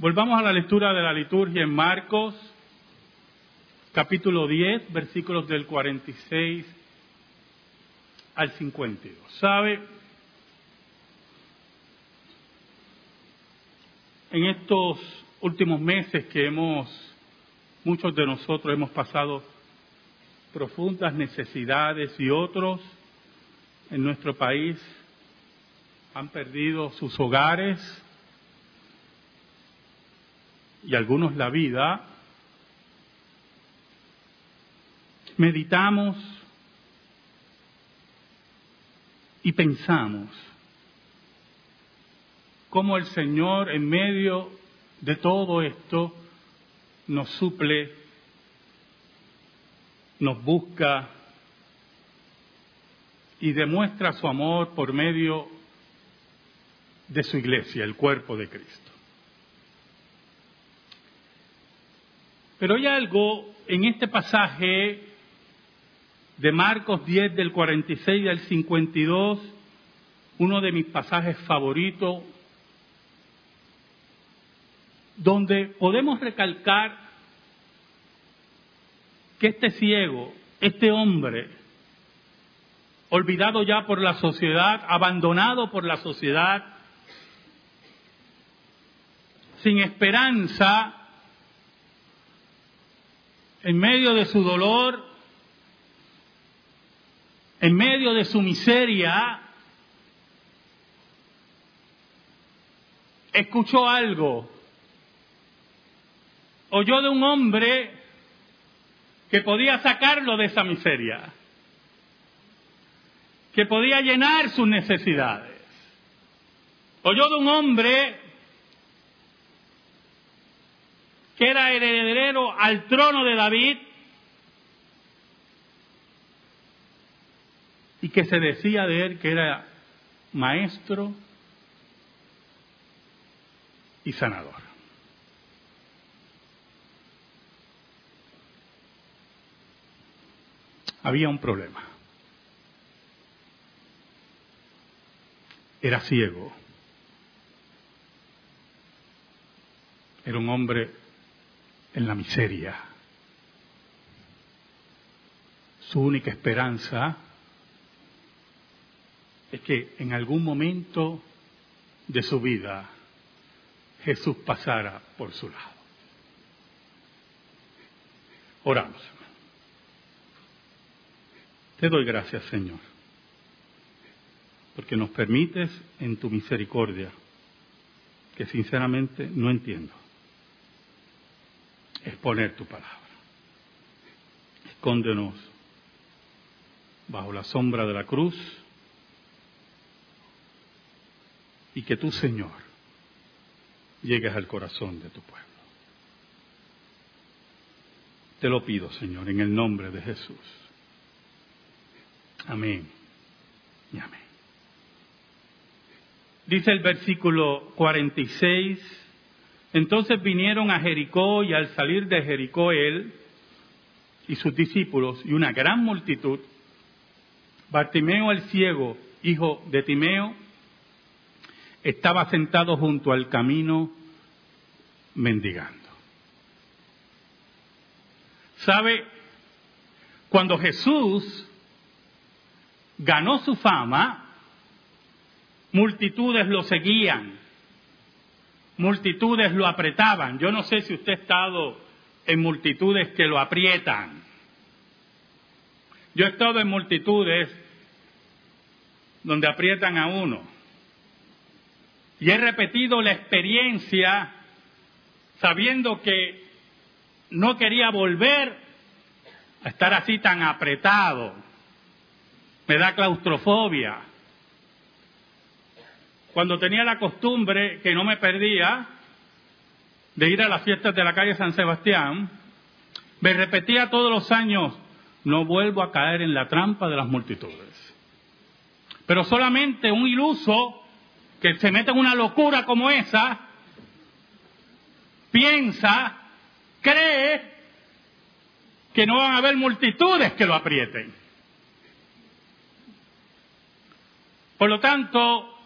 Volvamos a la lectura de la liturgia en Marcos, capítulo 10, versículos del 46 al 52. ¿Sabe? En estos últimos meses que hemos, muchos de nosotros hemos pasado profundas necesidades y otros en nuestro país han perdido sus hogares y algunos la vida, meditamos y pensamos cómo el Señor en medio de todo esto nos suple, nos busca y demuestra su amor por medio de su iglesia, el cuerpo de Cristo. Pero hay algo en este pasaje de Marcos 10 del 46 al 52, uno de mis pasajes favoritos, donde podemos recalcar que este ciego, este hombre, olvidado ya por la sociedad, abandonado por la sociedad, sin esperanza, en medio de su dolor, en medio de su miseria, escuchó algo, oyó de un hombre que podía sacarlo de esa miseria, que podía llenar sus necesidades. Oyó de un hombre que era heredero al trono de David y que se decía de él que era maestro y sanador. Había un problema. Era ciego. Era un hombre en la miseria. Su única esperanza es que en algún momento de su vida Jesús pasara por su lado. Oramos. Te doy gracias, Señor, porque nos permites en tu misericordia, que sinceramente no entiendo exponer tu palabra. Escóndenos bajo la sombra de la cruz y que tú, Señor, llegues al corazón de tu pueblo. Te lo pido, Señor, en el nombre de Jesús. Amén y amén. Dice el versículo 46 entonces vinieron a Jericó y al salir de Jericó él y sus discípulos y una gran multitud, Bartimeo el ciego, hijo de Timeo, estaba sentado junto al camino mendigando. ¿Sabe? Cuando Jesús ganó su fama, multitudes lo seguían multitudes lo apretaban. Yo no sé si usted ha estado en multitudes que lo aprietan. Yo he estado en multitudes donde aprietan a uno. Y he repetido la experiencia sabiendo que no quería volver a estar así tan apretado. Me da claustrofobia cuando tenía la costumbre, que no me perdía, de ir a las fiestas de la calle San Sebastián, me repetía todos los años, no vuelvo a caer en la trampa de las multitudes. Pero solamente un iluso que se mete en una locura como esa, piensa, cree que no van a haber multitudes que lo aprieten. Por lo tanto,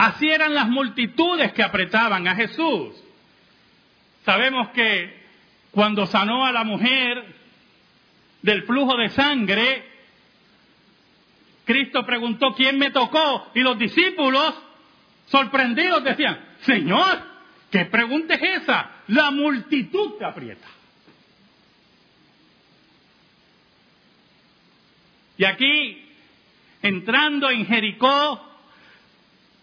Así eran las multitudes que apretaban a Jesús. Sabemos que cuando sanó a la mujer del flujo de sangre, Cristo preguntó quién me tocó y los discípulos, sorprendidos, decían, Señor, ¿qué pregunta es esa? La multitud te aprieta. Y aquí, entrando en Jericó,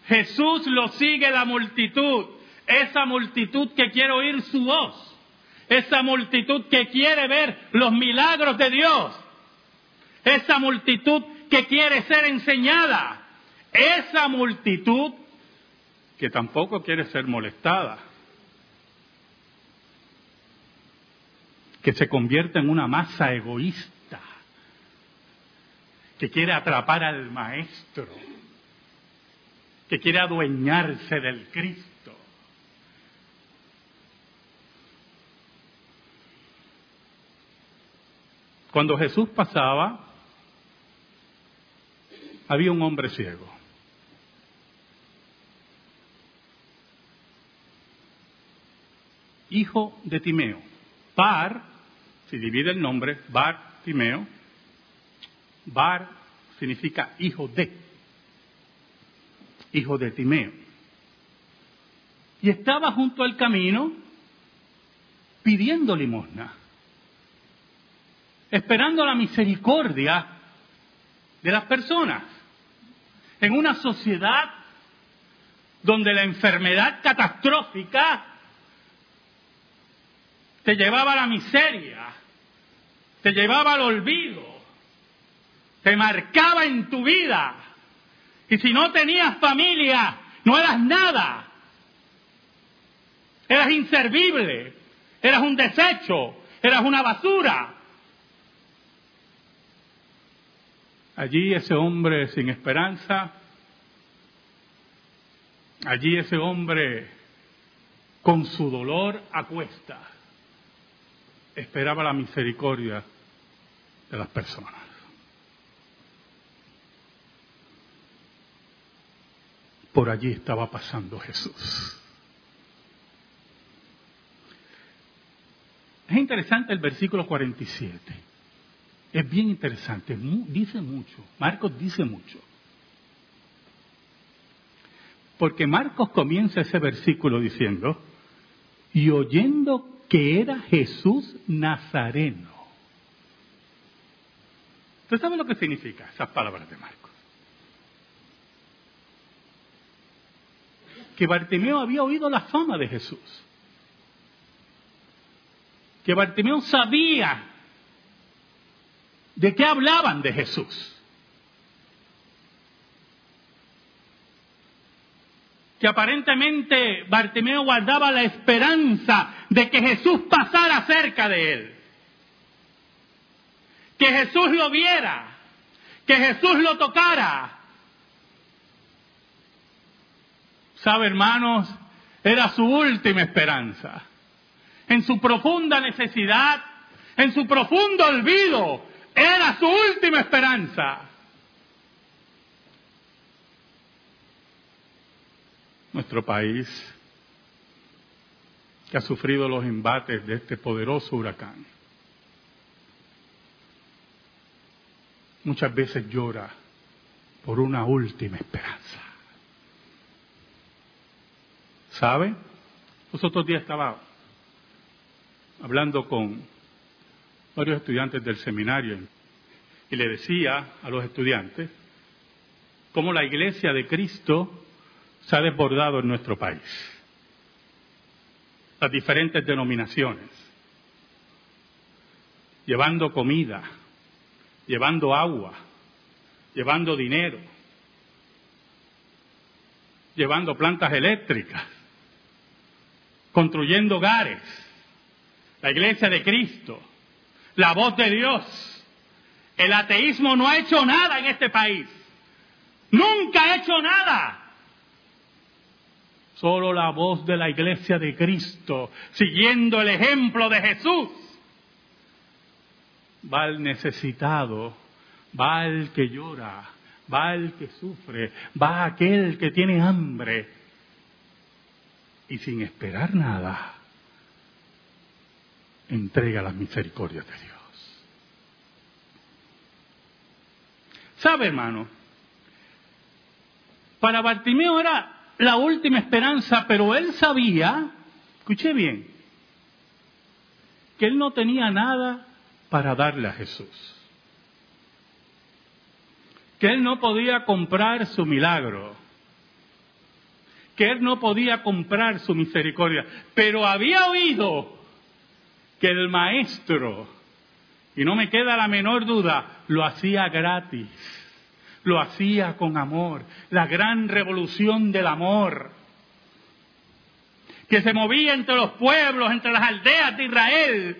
Jesús lo sigue la multitud, esa multitud que quiere oír su voz, esa multitud que quiere ver los milagros de Dios, esa multitud que quiere ser enseñada, esa multitud que tampoco quiere ser molestada, que se convierte en una masa egoísta, que quiere atrapar al maestro que quiere adueñarse del Cristo. Cuando Jesús pasaba, había un hombre ciego. Hijo de Timeo. Bar, si divide el nombre, Bar Timeo, Bar significa hijo de hijo de Timeo. Y estaba junto al camino pidiendo limosna, esperando la misericordia de las personas. En una sociedad donde la enfermedad catastrófica te llevaba a la miseria, te llevaba al olvido, te marcaba en tu vida y si no tenías familia, no eras nada. Eras inservible, eras un desecho, eras una basura. Allí ese hombre sin esperanza, allí ese hombre con su dolor a cuesta, esperaba la misericordia de las personas. Por allí estaba pasando Jesús. Es interesante el versículo 47. Es bien interesante, dice mucho. Marcos dice mucho. Porque Marcos comienza ese versículo diciendo, y oyendo que era Jesús Nazareno. ¿Usted sabe lo que significa esas palabras de Marcos? Que Bartimeo había oído la fama de Jesús. Que Bartimeo sabía de qué hablaban de Jesús. Que aparentemente Bartimeo guardaba la esperanza de que Jesús pasara cerca de él. Que Jesús lo viera. Que Jesús lo tocara sabe hermanos, era su última esperanza. En su profunda necesidad, en su profundo olvido, era su última esperanza. Nuestro país, que ha sufrido los embates de este poderoso huracán, muchas veces llora por una última esperanza. ¿Sabe? Los otros días estaba hablando con varios estudiantes del seminario y le decía a los estudiantes cómo la iglesia de Cristo se ha desbordado en nuestro país. Las diferentes denominaciones, llevando comida, llevando agua, llevando dinero, llevando plantas eléctricas, construyendo hogares, la iglesia de Cristo, la voz de Dios. El ateísmo no ha hecho nada en este país. Nunca ha hecho nada. Solo la voz de la iglesia de Cristo, siguiendo el ejemplo de Jesús. Va al necesitado, va al que llora, va el que sufre, va aquel que tiene hambre y sin esperar nada, entrega las misericordias de Dios. ¿Sabe, hermano? Para Bartimeo era la última esperanza, pero él sabía, escuché bien, que él no tenía nada para darle a Jesús. Que él no podía comprar su milagro. Que él no podía comprar su misericordia. Pero había oído que el maestro, y no me queda la menor duda, lo hacía gratis lo hacía con amor, la gran revolución del amor, que se movía entre los pueblos, entre las aldeas de Israel,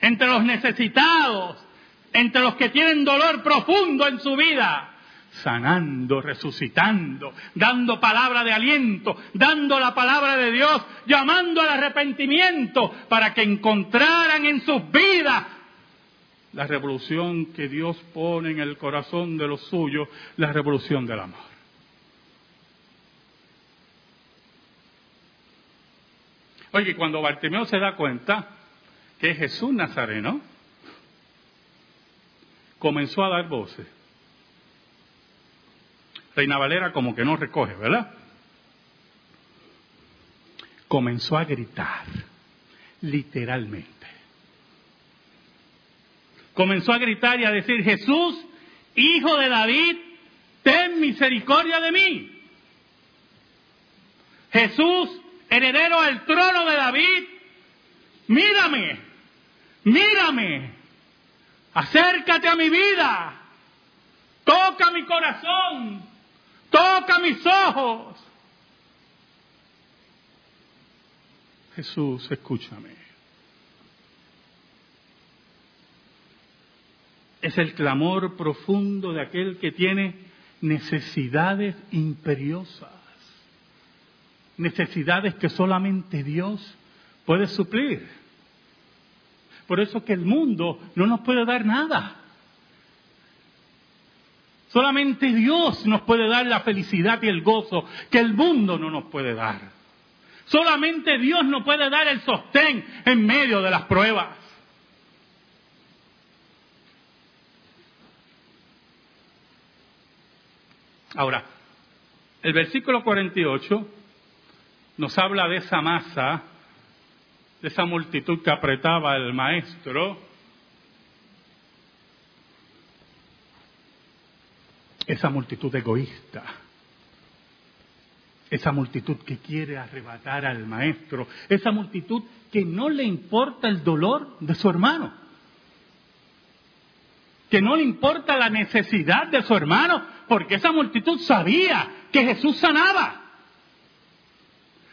entre los necesitados, entre los que tienen dolor profundo en su vida, sanando, resucitando, dando palabra de aliento, dando la palabra de Dios, llamando al arrepentimiento para que encontraran en sus vidas la revolución que Dios pone en el corazón de los suyos, la revolución del amor. Oye, cuando Bartimeo se da cuenta que Jesús Nazareno comenzó a dar voces. Reina Valera como que no recoge, ¿verdad? Comenzó a gritar, literalmente comenzó a gritar y a decir, Jesús, hijo de David, ten misericordia de mí. Jesús, heredero del trono de David, mírame, mírame, acércate a mi vida, toca mi corazón, toca mis ojos. Jesús, escúchame. es el clamor profundo de aquel que tiene necesidades imperiosas, necesidades que solamente Dios puede suplir. Por eso que el mundo no nos puede dar nada. Solamente Dios nos puede dar la felicidad y el gozo que el mundo no nos puede dar. Solamente Dios nos puede dar el sostén en medio de las pruebas. Ahora, el versículo 48 nos habla de esa masa, de esa multitud que apretaba el maestro. Esa multitud egoísta, esa multitud que quiere arrebatar al maestro, esa multitud que no le importa el dolor de su hermano, que no le importa la necesidad de su hermano, porque esa multitud sabía que Jesús sanaba.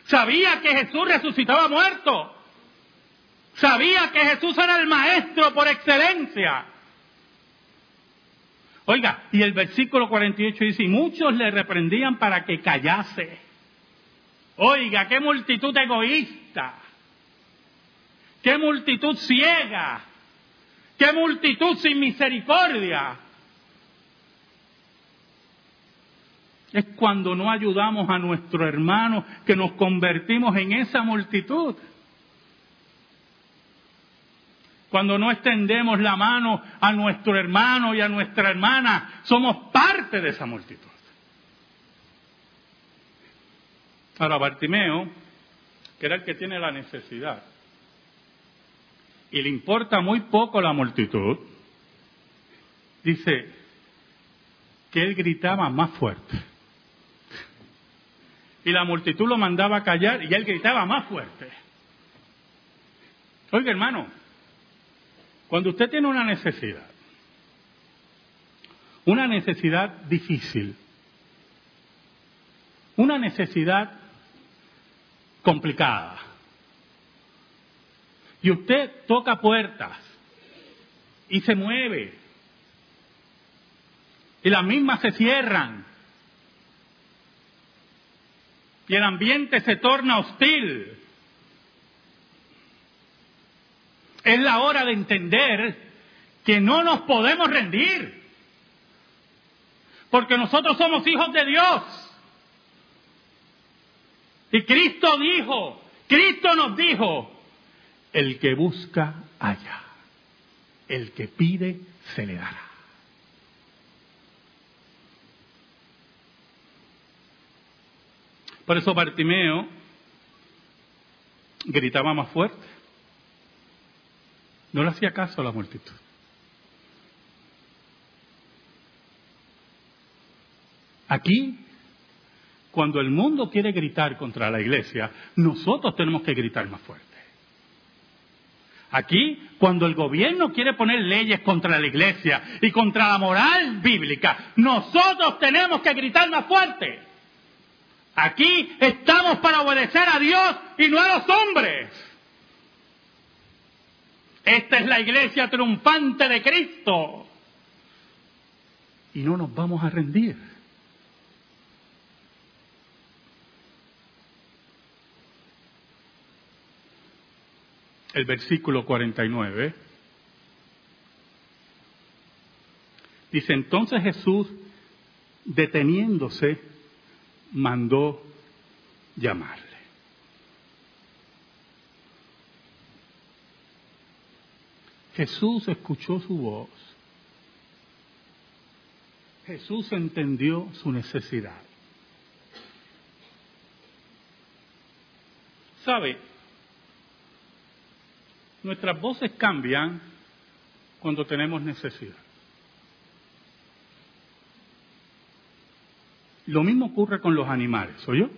Sabía que Jesús resucitaba muerto. Sabía que Jesús era el maestro por excelencia. Oiga, y el versículo 48 dice, y muchos le reprendían para que callase. Oiga, qué multitud egoísta. Qué multitud ciega. Qué multitud sin misericordia. Es cuando no ayudamos a nuestro hermano que nos convertimos en esa multitud. Cuando no extendemos la mano a nuestro hermano y a nuestra hermana, somos parte de esa multitud. Ahora, Bartimeo, que era el que tiene la necesidad, y le importa muy poco la multitud, dice que él gritaba más fuerte y la multitud lo mandaba a callar y él gritaba más fuerte. Oiga, hermano, cuando usted tiene una necesidad, una necesidad difícil, una necesidad complicada, y usted toca puertas y se mueve, y las mismas se cierran, y el ambiente se torna hostil. Es la hora de entender que no nos podemos rendir. porque nosotros somos hijos de Dios. Y Cristo dijo, Cristo nos dijo, el que busca allá, el que pide se le dará. Por eso Bartimeo gritaba más fuerte. No le hacía caso a la multitud. Aquí, cuando el mundo quiere gritar contra la iglesia, nosotros tenemos que gritar más fuerte. Aquí, cuando el gobierno quiere poner leyes contra la iglesia y contra la moral bíblica, nosotros tenemos que gritar más fuerte. Aquí estamos para obedecer a Dios y no a los hombres. Esta es la iglesia triunfante de Cristo. Y no nos vamos a rendir. El versículo 49 dice, entonces Jesús, deteniéndose, mandó llamarle. Jesús escuchó su voz. Jesús entendió su necesidad. ¿Sabe? Nuestras voces cambian cuando tenemos necesidad. Lo mismo ocurre con los animales, ¿oyó?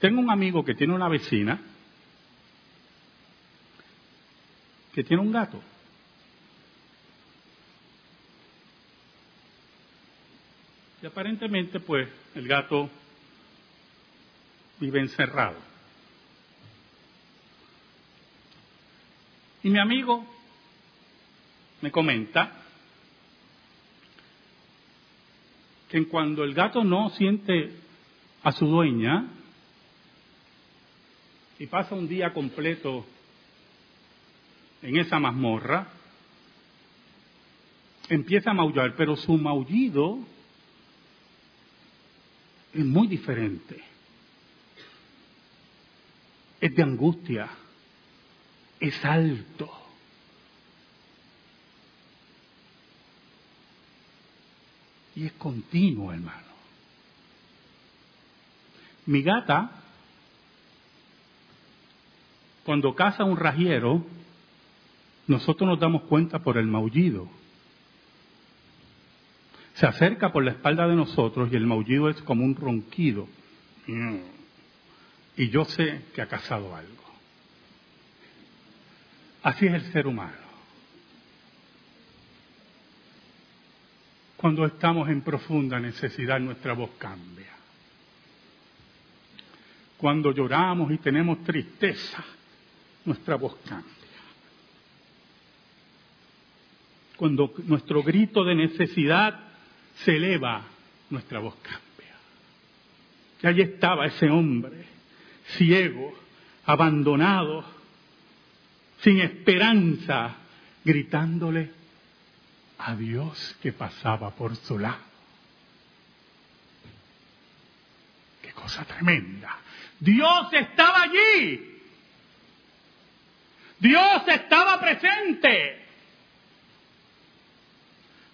Tengo un amigo que tiene una vecina que tiene un gato. Y aparentemente, pues, el gato vive encerrado. Y mi amigo me comenta que cuando el gato no siente a su dueña y pasa un día completo en esa mazmorra, empieza a maullar, pero su maullido es muy diferente. Es de angustia, es alto Y es continuo, hermano. Mi gata, cuando caza un rajiero, nosotros nos damos cuenta por el maullido. Se acerca por la espalda de nosotros y el maullido es como un ronquido. Y yo sé que ha cazado algo. Así es el ser humano. Cuando estamos en profunda necesidad, nuestra voz cambia. Cuando lloramos y tenemos tristeza, nuestra voz cambia. Cuando nuestro grito de necesidad se eleva, nuestra voz cambia. Y allí estaba ese hombre, ciego, abandonado, sin esperanza, gritándole a Dios que pasaba por su lado. Qué cosa tremenda. Dios estaba allí. Dios estaba presente.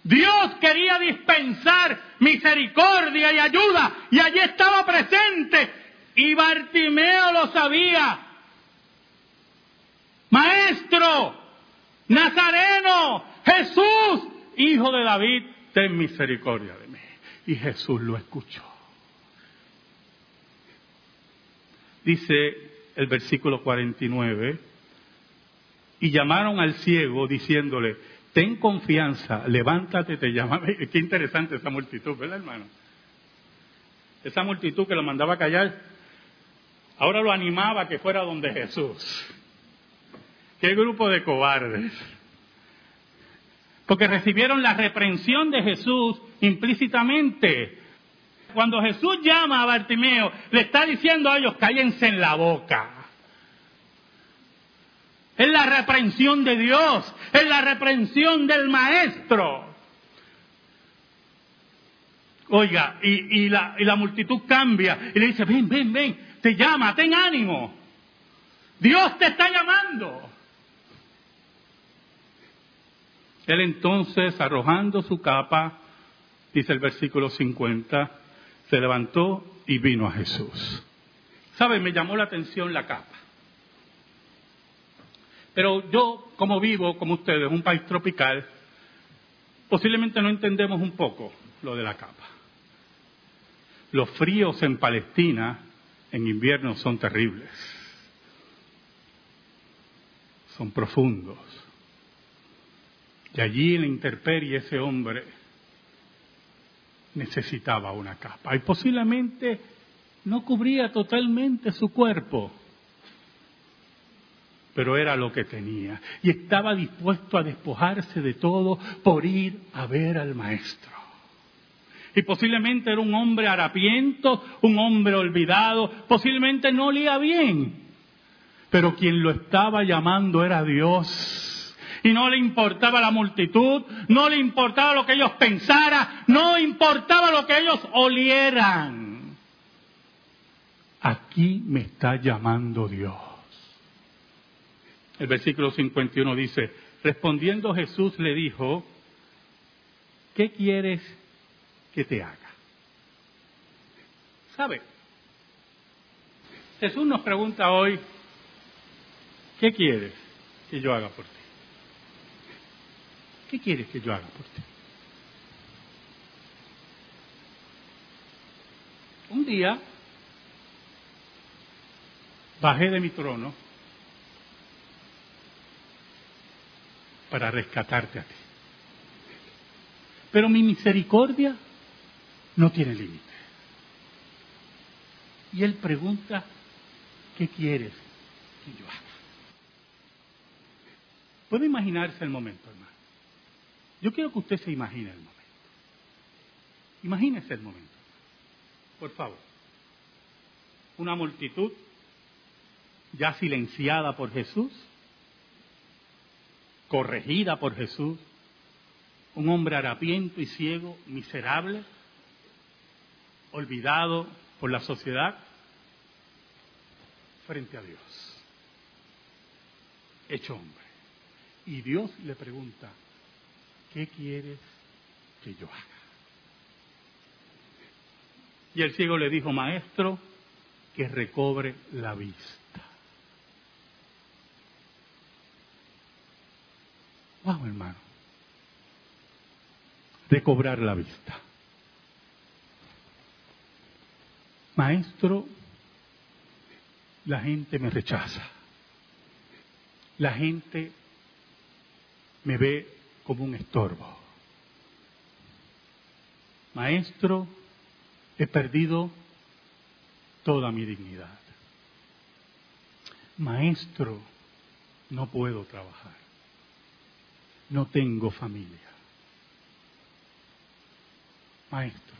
Dios quería dispensar misericordia y ayuda y allí estaba presente. Y Bartimeo lo sabía. Maestro, Nazareno, Jesús, Hijo de David, ten misericordia de mí. Y Jesús lo escuchó. Dice el versículo 49, y llamaron al ciego diciéndole, ten confianza, levántate, te llama. Qué interesante esa multitud, ¿verdad, hermano? Esa multitud que lo mandaba a callar, ahora lo animaba a que fuera donde Jesús. Qué grupo de cobardes porque recibieron la reprensión de Jesús implícitamente. Cuando Jesús llama a Bartimeo, le está diciendo a ellos, cállense en la boca. Es la reprensión de Dios, es la reprensión del maestro. Oiga, y, la, y la multitud cambia y le dice, ven, ven, ven, te llama, ten ánimo. Dios te está llamando. Él entonces, arrojando su capa, dice el versículo 50, se levantó y vino a Jesús. ¿Sabe? Me llamó la atención la capa. Pero yo, como vivo, como ustedes, un país tropical, posiblemente no entendemos un poco lo de la capa. Los fríos en Palestina en invierno son terribles, son profundos. Y allí en la intemperie ese hombre necesitaba una capa y posiblemente no cubría totalmente su cuerpo, pero era lo que tenía y estaba dispuesto a despojarse de todo por ir a ver al maestro. Y posiblemente era un hombre harapiento, un hombre olvidado, posiblemente no leía bien, pero quien lo estaba llamando era Dios y no le importaba la multitud, no le importaba lo que ellos pensaran, no importaba lo que ellos olieran. Aquí me está llamando Dios. El versículo 51 dice, respondiendo Jesús le dijo, ¿qué quieres que te haga? ¿Sabe? Jesús nos pregunta hoy, ¿qué quieres que yo haga por ti? ¿Qué quieres que yo haga por ti? Un día bajé de mi trono para rescatarte a ti. Pero mi misericordia no tiene límite. Y él pregunta, ¿qué quieres que yo haga? ¿Puede imaginarse el momento, hermano? Yo quiero que usted se imagine el momento. Imagínese el momento. Por favor. Una multitud ya silenciada por Jesús, corregida por Jesús, un hombre harapiento y ciego, miserable, olvidado por la sociedad, frente a Dios, hecho hombre. Y Dios le pregunta, ¿qué quieres que yo haga? Y el ciego le dijo, maestro, que recobre la vista. Wow, hermano. Recobrar la vista. Maestro, la gente me rechaza. La gente me ve como un estorbo. Maestro, he perdido toda mi dignidad. Maestro, no puedo trabajar. No tengo familia. Maestro,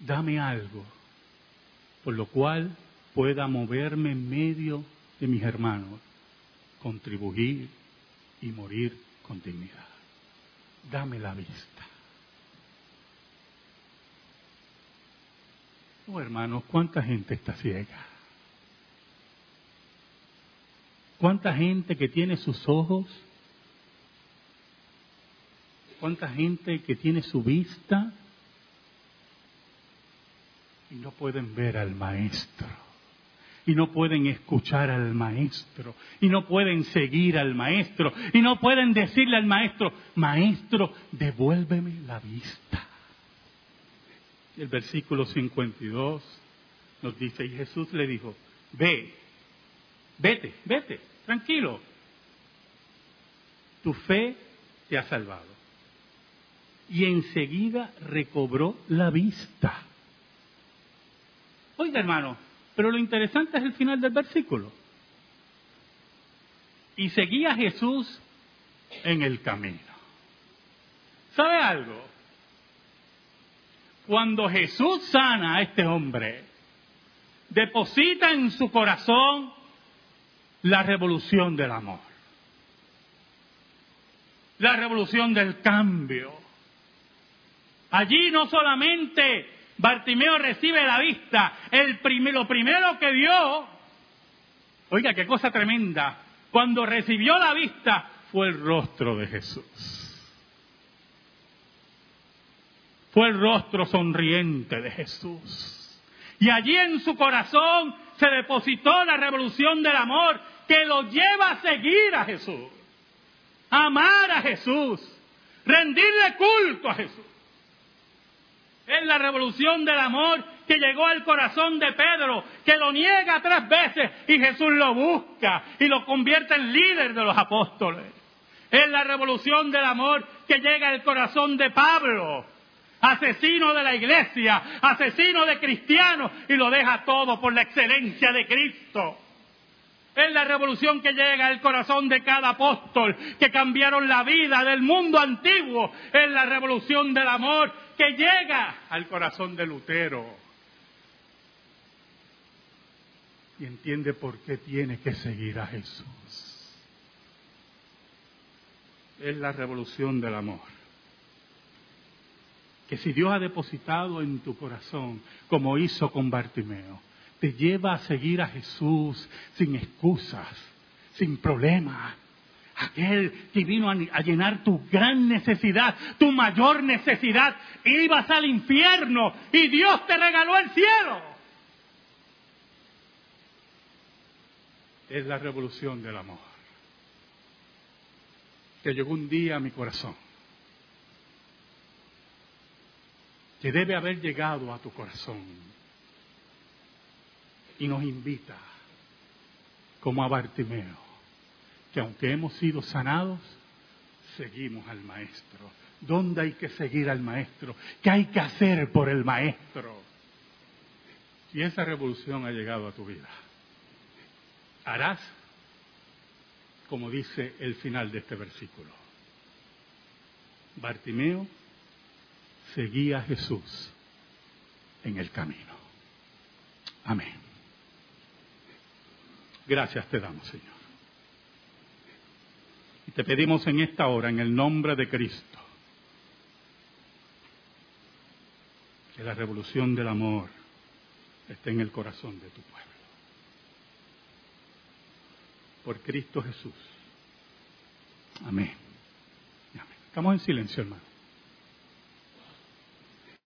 dame algo por lo cual pueda moverme en medio de mis hermanos, contribuir y morir con dignidad. Dame la vista. Oh hermanos, ¿cuánta gente está ciega? ¿Cuánta gente que tiene sus ojos? ¿Cuánta gente que tiene su vista? Y no pueden ver al Maestro y no pueden escuchar al maestro, y no pueden seguir al maestro, y no pueden decirle al maestro, maestro, devuélveme la vista. El versículo 52 nos dice, y Jesús le dijo, ve, vete, vete, tranquilo, tu fe te ha salvado. Y enseguida recobró la vista. Oiga hermano, pero lo interesante es el final del versículo. Y seguía Jesús en el camino. ¿Sabe algo? Cuando Jesús sana a este hombre, deposita en su corazón la revolución del amor, la revolución del cambio. Allí no solamente Bartimeo recibe la vista, el lo primero que vio, oiga, qué cosa tremenda, cuando recibió la vista fue el rostro de Jesús. Fue el rostro sonriente de Jesús. Y allí en su corazón se depositó la revolución del amor que lo lleva a seguir a Jesús, amar a Jesús, rendirle culto a Jesús. Es la revolución del amor que llegó al corazón de Pedro, que lo niega tres veces y Jesús lo busca y lo convierte en líder de los apóstoles. Es la revolución del amor que llega al corazón de Pablo, asesino de la iglesia, asesino de cristianos, y lo deja todo por la excelencia de Cristo. Es la revolución que llega al corazón de cada apóstol, que cambiaron la vida del mundo antiguo. Es la revolución del amor que llega al corazón de Lutero. Y entiende por qué tiene que seguir a Jesús. Es la revolución del amor. Que si Dios ha depositado en tu corazón, como hizo con Bartimeo, te lleva a seguir a Jesús sin excusas, sin problemas. Aquel que vino a, llenar tu gran necesidad, tu mayor necesidad, ibas al infierno y Dios te regaló el cielo. Es la revolución del amor que llegó un día a mi corazón, que debe haber llegado a tu corazón y nos invita, como a Bartimeo, que aunque hemos sido sanados, seguimos al Maestro. ¿Dónde hay que seguir al Maestro? ¿Qué hay que hacer por el Maestro? Si esa revolución ha llegado a tu vida, harás como dice el final de este versículo. Bartimeo seguía a Jesús en el camino. Amén. Gracias te damos, Señor. Y te pedimos en esta hora, en el nombre de Cristo, que la revolución del amor esté en el corazón de tu pueblo. Por Cristo Jesús. Amén. Estamos en silencio, hermano.